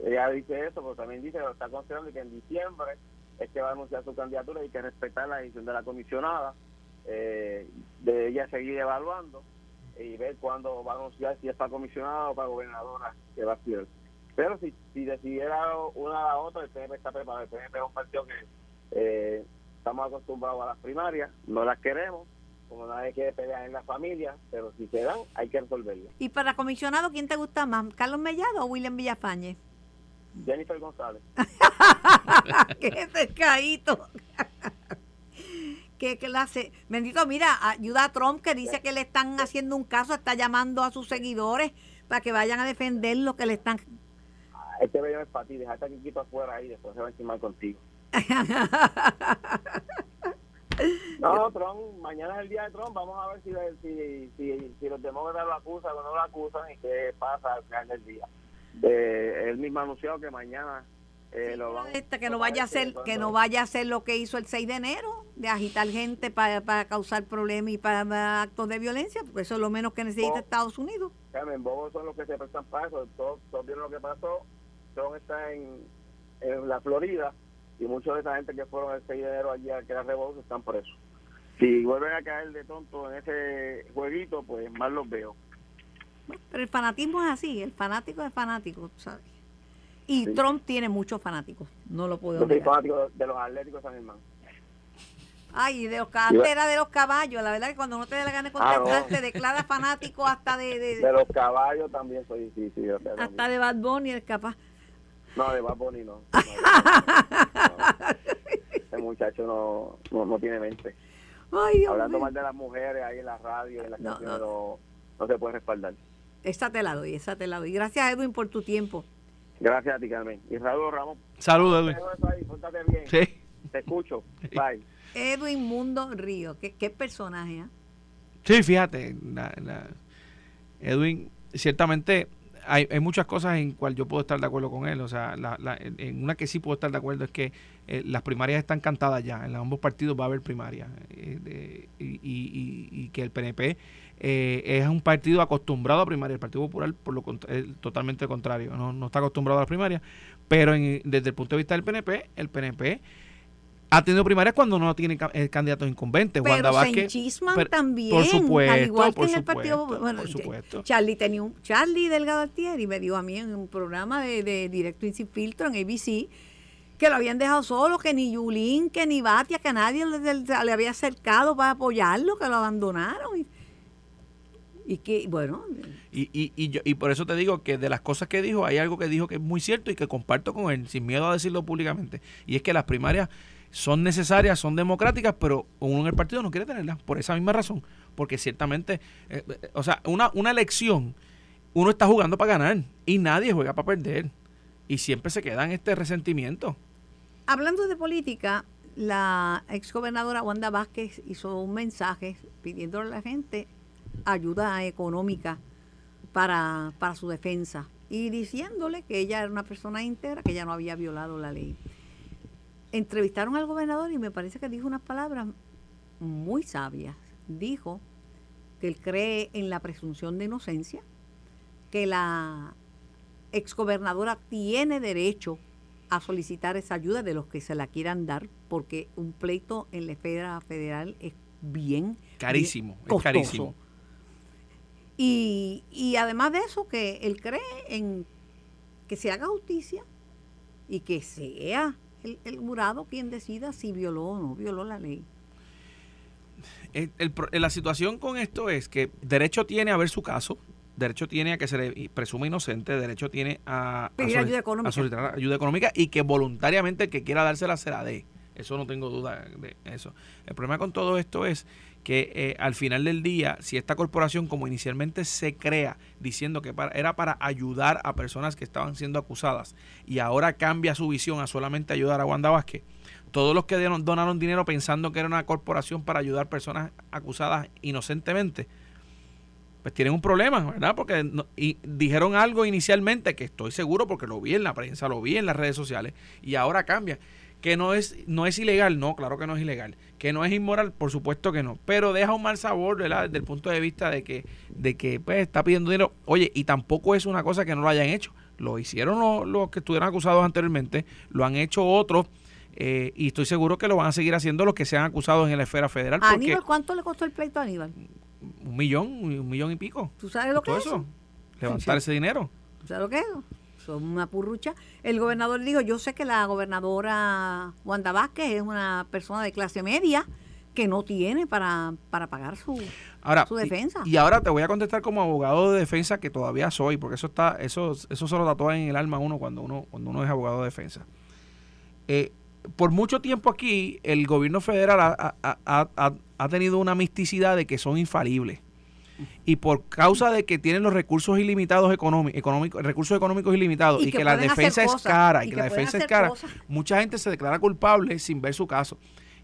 Speaker 4: Ella dice eso, pero también dice que está considerando que en diciembre es que va a anunciar su candidatura y que respetar la decisión de la comisionada, eh, de ella seguir evaluando y ver cuándo va a anunciar si es para comisionada o para gobernadora que va a ser. Pero si, si decidiera una a la otra, el PNP está preparado. El PNP es un partido que eh, estamos acostumbrados a las primarias, no las queremos, como nadie quiere pelear en la familia, pero si se dan, hay que resolverlo.
Speaker 2: ¿Y para comisionado quién te gusta más, Carlos Mellado o William Villafañe?
Speaker 4: Jennifer González. <laughs>
Speaker 2: ¡Qué pescadito! ¿Qué clase? Bendito, mira, ayuda a Trump que dice que le están haciendo un caso, está llamando a sus seguidores para que vayan a defender lo que le están...
Speaker 4: Este bello es para ti, déjate aquí quito afuera ahí, después se va a encimar contigo. <laughs> No, Trump, mañana es el día de Trump, vamos a ver si, si, si, si los demócratas lo acusan o no lo acusan y qué pasa al final del día. Eh, él mismo anunció que mañana eh, lo van
Speaker 2: este, que no vaya a ser que no vaya a hacer lo que hizo el 6 de enero de agitar gente para, para causar problemas y para, actos de violencia porque eso es lo menos que necesita Estados Unidos
Speaker 4: Carmen Bobos son los que se prestan para eso todos, vieron lo que pasó Trump está en, en la Florida y muchos de esa gente que fueron el 6 de enero allí a crear revolución están presos. Si vuelven a caer de tonto en ese jueguito, pues más los veo.
Speaker 2: Pero el fanatismo es así, el fanático es fanático, ¿sabes? Y Trump tiene muchos fanáticos, no lo puedo
Speaker 4: Yo fanático de los Atléticos San Germán.
Speaker 2: Ay, de los de los caballos, la verdad que cuando no te da la gana de ah, contestar, te declara fanático hasta de, <laughs>
Speaker 4: de, los caballos también soy, sí, sí,
Speaker 2: hasta de Bad Bunny es capaz.
Speaker 4: No, de Bad Bunny no. <laughs> El muchacho no, no, tiene mente. Hablando mal de las mujeres ahí en la radio, en la no, no. no, se puede respaldar.
Speaker 2: Esa te la doy, esa te la doy. Gracias, Edwin, por tu tiempo.
Speaker 4: Gracias a ti, Carmen. Y saludos, Ramón.
Speaker 3: Saludos, Edwin.
Speaker 4: bien. Sí. Te escucho. Bye.
Speaker 2: Edwin Mundo Río. ¿Qué, qué personaje? ¿eh?
Speaker 3: Sí, fíjate. Edwin, ciertamente hay, hay, muchas cosas en cual yo puedo estar de acuerdo con él. O sea, en una que sí puedo estar de acuerdo es que eh, las primarias están cantadas ya. En ambos partidos va a haber primarias. Eh, y, que el PNP eh, es un partido acostumbrado a primarias. El Partido Popular, por lo totalmente contrario. No, no está acostumbrado a las primarias. Pero desde el punto de vista del PNP, el PNP ha tenido primarias cuando no tiene eh, candidatos incumbentes.
Speaker 2: Pero Wanda Vázquez, se también.
Speaker 3: Por supuesto, al igual que
Speaker 2: en
Speaker 3: el partido. Bueno,
Speaker 2: por supuesto. Charlie tenía un Charlie Delgado Altieri me dio a mí en un programa de, de directo y sin filtro en ABC que lo habían dejado solo, que ni Yulín, que ni Batia, que nadie le, había acercado para apoyarlo, que lo abandonaron. Y, y que, bueno.
Speaker 3: Y, y, y, yo, y por eso te digo que de las cosas que dijo, hay algo que dijo que es muy cierto y que comparto con él, sin miedo a decirlo públicamente. Y es que las primarias son necesarias, son democráticas, pero uno en el partido no quiere tenerlas por esa misma razón. Porque ciertamente, eh, eh, o sea, una, una elección, uno está jugando para ganar y nadie juega para perder. Y siempre se queda en este resentimiento.
Speaker 2: Hablando de política, la exgobernadora Wanda Vázquez hizo un mensaje pidiéndole a la gente ayuda económica para, para su defensa y diciéndole que ella era una persona íntegra, que ella no había violado la ley. Entrevistaron al gobernador y me parece que dijo unas palabras muy sabias. Dijo que él cree en la presunción de inocencia, que la exgobernadora tiene derecho a solicitar esa ayuda de los que se la quieran dar, porque un pleito en la esfera federal es bien
Speaker 3: carísimo,
Speaker 2: bien
Speaker 3: es carísimo.
Speaker 2: Y, y además de eso, que él cree en que se haga justicia y que sea el, el jurado quien decida si violó o no violó la ley.
Speaker 3: El- el pro- la situación con esto es que derecho tiene a ver su caso, derecho tiene a que se le presuma inocente, derecho tiene a,
Speaker 2: Pedir ayuda económica.
Speaker 3: a solicitar ayuda económica y que voluntariamente el que quiera dársela se la dé. Eso no tengo duda de eso. El problema con todo esto es que eh, al final del día, si esta corporación, como inicialmente se crea diciendo que era para ayudar a personas que estaban siendo acusadas y ahora cambia su visión a solamente ayudar a Wanda Vázquez, todos los que dieron- donaron dinero pensando que era una corporación para ayudar personas acusadas inocentemente, pues tienen un problema, ¿verdad? Porque dijeron algo inicialmente que estoy seguro porque lo vi en la prensa, lo vi en las redes sociales y ahora cambia. Que no es, no es ilegal, no, claro que no es ilegal. Que no es inmoral, por supuesto que no. Pero deja un mal sabor, ¿verdad? Desde el punto de vista de que, de que pues, está pidiendo dinero. Oye, y tampoco es una cosa que no lo hayan hecho. Lo hicieron los, los que estuvieron acusados anteriormente, lo han hecho otros, eh, y estoy seguro que lo van a seguir haciendo los que sean acusados en la esfera federal.
Speaker 2: A
Speaker 3: Porque
Speaker 2: Aníbal, ¿cuánto le costó el pleito a Aníbal?
Speaker 3: un millón, un millón y pico.
Speaker 2: ¿Tú sabes lo que es
Speaker 3: eso. Levantar
Speaker 2: Sí.
Speaker 3: ese dinero.
Speaker 2: ¿Tú sabes lo que es? Son una purrucha. El gobernador dijo, yo sé que la gobernadora Wanda Vázquez es una persona de clase media que no tiene para, para pagar su,
Speaker 3: Ahora,
Speaker 2: su defensa.
Speaker 3: Y, y ahora te voy a contestar como abogado de defensa que todavía soy, porque eso está, eso, eso se lo tatúa en el alma a uno cuando uno, cuando uno es abogado de defensa. Eh, por mucho tiempo aquí, el gobierno federal ha- ha- ha- ha tenido una misticidad de que son infalibles. Y por causa de que tienen los recursos ilimitados económicos, recursos económicos ilimitados, y,
Speaker 2: Y
Speaker 3: que,
Speaker 2: que
Speaker 3: la defensa es
Speaker 2: cosas,
Speaker 3: cara, y, que
Speaker 2: que
Speaker 3: la defensa es cara,
Speaker 2: cosas.
Speaker 3: mucha gente se declara culpable sin ver su caso.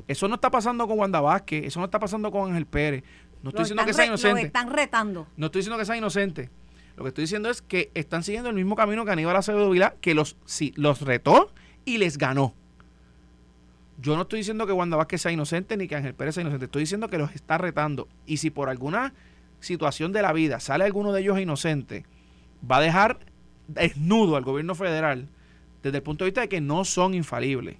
Speaker 3: Eso no está pasando con Wanda Vázquez, eso no está pasando con Ángel Pérez. No estoy diciendo que sea
Speaker 2: re- lo
Speaker 3: inocente.
Speaker 2: están retando.
Speaker 3: No estoy diciendo que sea inocente. Lo que estoy diciendo es que están siguiendo el mismo camino que Aníbal Acevedo Vilá, que los, sí, los retó y les ganó. Yo no estoy diciendo que Wanda Vázquez sea inocente ni que Ángel Pérez sea inocente. Estoy diciendo que los está retando. Y si por alguna situación de la vida sale alguno de ellos inocente, va a dejar desnudo al gobierno federal desde el punto de vista de que no son infalibles.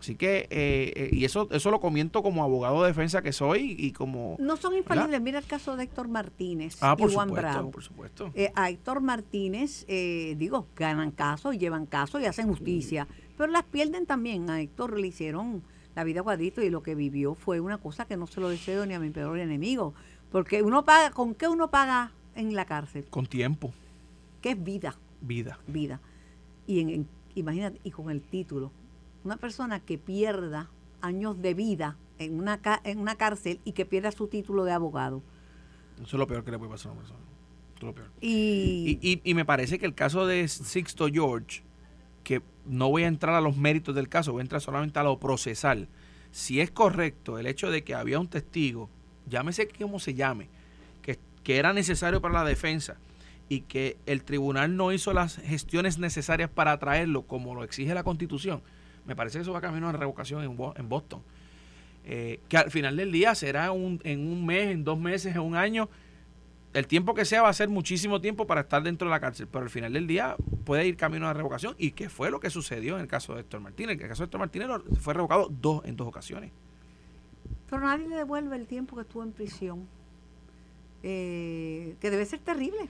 Speaker 3: Así que, eh, eh, y eso, eso lo comiento como abogado de defensa que soy y como...
Speaker 2: No son
Speaker 3: ¿verdad?
Speaker 2: infalibles. Mira el caso de Héctor Martínez
Speaker 3: Ah,
Speaker 2: y
Speaker 3: por
Speaker 2: Juan
Speaker 3: supuesto,
Speaker 2: Bravo.
Speaker 3: por supuesto.
Speaker 2: Eh, a Héctor Martínez, eh, digo, ganan casos llevan casos y hacen justicia, pero las pierden también. A Héctor le hicieron la vida cuadrito y lo que vivió fue una cosa que no se lo deseo ni a mi peor enemigo. Porque uno paga, ¿con qué uno paga en la cárcel?
Speaker 3: Con tiempo,
Speaker 2: ¿Qué es vida?
Speaker 3: vida.
Speaker 2: Vida. Y en, en- imagínate, y con el título. Una persona que pierda años de vida en una, ca- en una cárcel y que pierda su título de abogado.
Speaker 3: Eso es lo peor que le puede pasar a una persona. Eso es lo peor.
Speaker 2: Y,
Speaker 3: Y, y- y me parece que el caso de Sixto George, que no voy a entrar a los méritos del caso, voy a entrar solamente a lo procesal. Si es correcto el hecho de que había un testigo, llámese como se llame, que, que era necesario para la defensa y que el tribunal no hizo las gestiones necesarias para traerlo como lo exige la constitución, me parece que eso va camino a revocación en, en Boston. Eh, que al final del día será un, en un mes, en dos meses, en un año, el tiempo que sea va a ser muchísimo tiempo para estar dentro de la cárcel, pero al final del día puede ir camino a la revocación y que fue lo que sucedió en el caso de Héctor Martínez. El caso de Héctor Martínez fue revocado dos en dos ocasiones.
Speaker 2: Pero nadie le devuelve el tiempo que estuvo en prisión, eh, que debe ser terrible.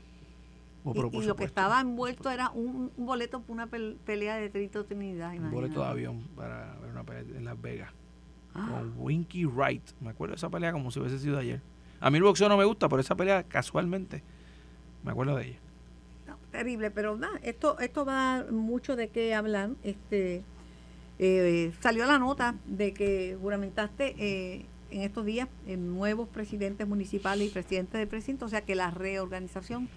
Speaker 3: Oh,
Speaker 2: Y, lo que estaba envuelto era un, un boleto para una pel- pelea de Trito Trinidad.
Speaker 3: un boleto de avión para ver una pelea en Las Vegas
Speaker 2: Ah,
Speaker 3: con Winky Wright. Me acuerdo de esa pelea como si hubiese sido ayer. A mí el boxeo no me gusta, pero esa pelea casualmente me acuerdo de ella.
Speaker 2: no, terrible, pero nada, esto, esto va mucho de qué hablar. Este, eh, salió la nota de que juramentaste eh, en estos días eh, nuevos presidentes municipales y presidentes de precinto, o sea que la reorganización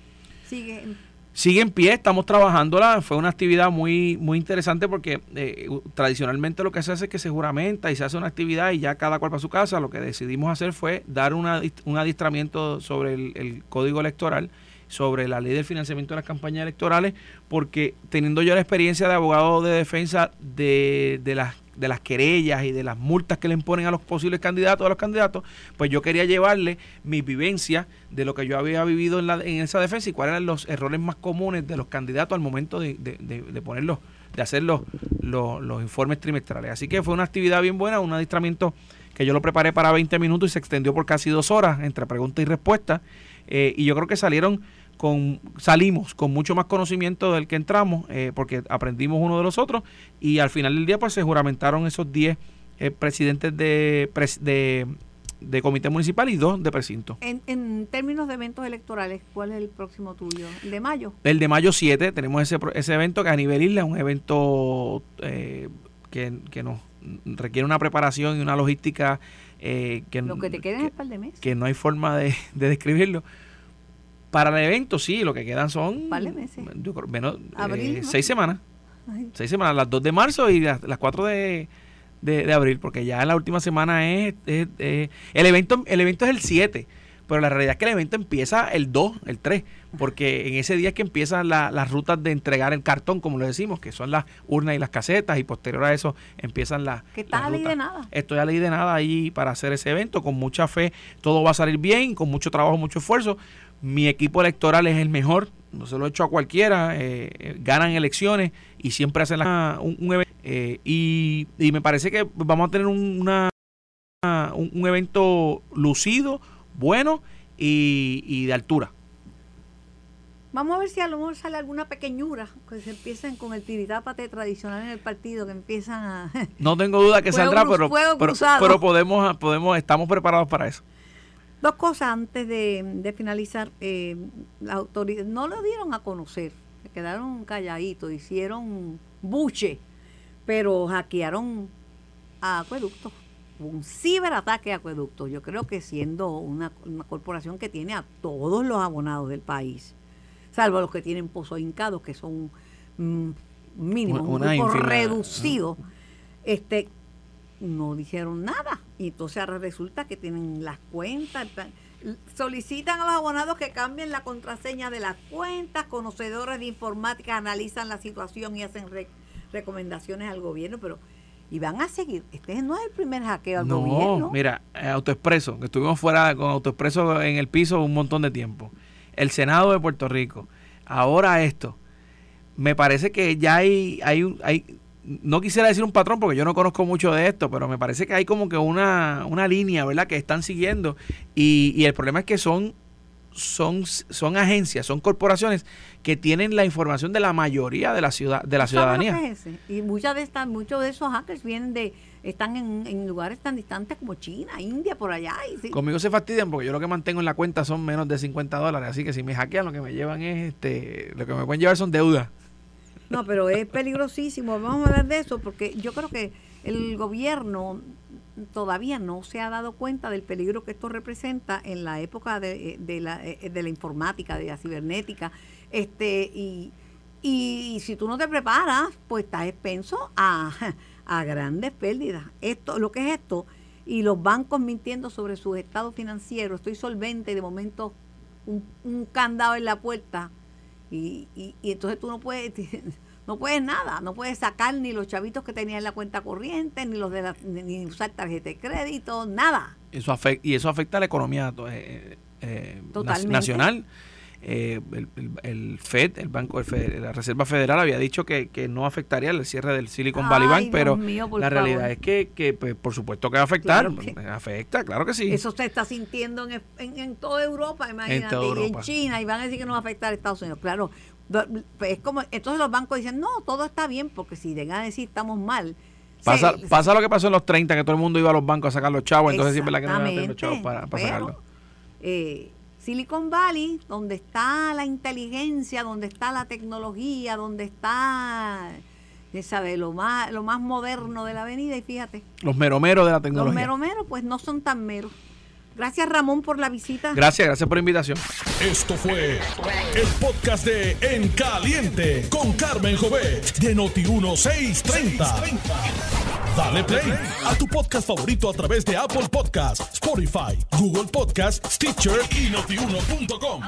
Speaker 2: sigue en
Speaker 3: sigue en pie, estamos trabajándola. Fue una actividad muy, muy interesante porque eh, tradicionalmente lo que se hace es que se juramenta y se hace una actividad y ya cada cual para su casa. Lo que decidimos hacer fue dar una, un adiestramiento sobre el, código electoral, sobre la ley del financiamiento de las campañas electorales, porque teniendo yo la experiencia de abogado de defensa de, de las de las querellas y de las multas que le imponen a los posibles candidatos, a los candidatos, pues yo quería llevarle mi vivencia de lo que yo había vivido en, la, en esa defensa y cuáles eran los errores más comunes de los candidatos al momento de, de, de, ponerlos, de hacer los, los, informes trimestrales. Así que fue una actividad bien buena, un adiestramiento que yo lo preparé para 20 minutos y se extendió por casi dos horas entre pregunta y respuesta. Eh, y yo creo que salieron con, salimos con mucho más conocimiento del que entramos, eh, porque aprendimos uno de los otros, y al final del día pues se juramentaron esos 10 eh, presidentes de, de, comité municipal y dos de precinto.
Speaker 2: En, en, términos de eventos electorales, ¿cuál es el próximo tuyo? ¿El de mayo?
Speaker 3: El de mayo 7, tenemos ese, ese evento que a nivel isla es un evento eh, que, que nos requiere una preparación y una logística que,
Speaker 2: Lo que te queda en el par de meses.
Speaker 3: que no hay forma de, de describirlo para el evento, sí, lo que quedan son.
Speaker 2: meses.
Speaker 3: menos, eh, seis semanas. Seis semanas, las 2 de marzo y las, las 4 de, de, abril, porque ya en la última semana es. el, evento, el evento es el 7, pero la realidad es que el evento empieza el 2, el 3, porque en ese día es que empiezan las rutas de entregar el cartón, como lo decimos, que son las urnas y las casetas, y posterior a eso empiezan las.
Speaker 2: Que está a ley de nada.
Speaker 3: Estoy a ley de nada ahí para hacer ese evento, con mucha fe, todo va a salir bien, con mucho trabajo, mucho esfuerzo mi equipo electoral es el mejor, no se lo he hecho a cualquiera, eh, eh, ganan elecciones y siempre hacen un, evento. Eh, y, me parece que vamos a tener una, un, evento lucido, bueno y, de altura.
Speaker 2: Vamos a ver si a lo mejor sale alguna pequeñura, que se empiecen con el tiritápate tradicional en el partido, que empiezan a...
Speaker 3: No tengo duda que <laughs> saldrá, pero, pero, pero, podemos, podemos, estamos preparados para eso.
Speaker 2: Dos cosas antes de, finalizar. Eh, autoridades no lo dieron a conocer, se quedaron calladitos, hicieron buche, pero hackearon a acueductos. Un ciberataque a acueductos. Yo creo que siendo una, corporación que tiene a todos los abonados del país, salvo los que tienen pozos hincados, que son mm, mínimos, un grupo reducido, este, no dijeron nada. Y entonces ahora resulta que tienen las cuentas. Solicitan a los abonados que cambien la contraseña de las cuentas. Conocedores de informática analizan la situación y hacen recomendaciones al gobierno. Pero y van a seguir. Este no es el primer hackeo al gobierno.
Speaker 3: Mira, eh, Autoexpreso, que estuvimos fuera con Autoexpreso en el piso un montón de tiempo. El Senado de Puerto Rico. Ahora esto. Me parece que ya hay, hay, hay no quisiera decir un patrón porque yo no conozco mucho de esto, pero me parece que hay como que una, una línea, ¿verdad?, que están siguiendo y, y el problema es que son, son, son agencias, son corporaciones que tienen la información de la mayoría de la ciudad de la ciudadanía.
Speaker 2: Y muchas de estas, muchos de esos hackers vienen de están en, lugares tan distantes como China, India, por allá.
Speaker 3: Conmigo se fastidian porque yo lo que mantengo en la cuenta son menos de 50 dólares, así que si me hackean lo que me llevan es, este, lo que me pueden llevar son deudas.
Speaker 2: No, pero es peligrosísimo. Vamos a hablar de eso porque yo creo que el gobierno todavía no se ha dado cuenta del peligro que esto representa en la época de, la, de la informática, de la cibernética. Este, y, y si tú no te preparas, pues estás expenso a, a grandes pérdidas. Esto, lo que es esto, y los bancos mintiendo sobre sus estados financieros, estoy solvente y de momento un candado en la puerta y, y, entonces tú no puedes, <laughs> no puedes nada, no puedes sacar ni los chavitos que tenías en la cuenta corriente, ni los de la, ni usar tarjeta de crédito, nada.
Speaker 3: Eso afecta, y eso afecta a la economía eh, eh, nacional. Eh, el, FED, el Banco de la Reserva Federal había dicho que, no afectaría el cierre del Silicon Valley Bank, pero la realidad es que, pues, por supuesto que va a afectar, afecta, claro que sí.
Speaker 2: Eso se está sintiendo en, en, toda Europa, imagínate, y en China, y van a decir que no va a afectar a Estados Unidos. Claro, es como, entonces los bancos dicen, no, todo está bien, porque si llegan a decir estamos mal,
Speaker 3: Pasa, pasa lo que pasó en los 30, que todo el mundo iba a los bancos a sacar los chavos, entonces siempre la que no los chavos para, para sacarlo.
Speaker 2: Eh, Silicon Valley, donde está la inteligencia, donde está la tecnología, donde está, lo más, lo más moderno de la avenida, y fíjate.
Speaker 3: Los meromeros de la tecnología.
Speaker 2: Los meromeros, pues no son tan meros. Gracias Ramón por la visita.
Speaker 3: Gracias, gracias por la invitación.
Speaker 1: Esto fue el podcast de En Caliente con Carmen Jovet de Noti1630. Dale play a tu podcast favorito a través de Apple Podcasts, Spotify, Google Podcasts, Stitcher y notiuno.com.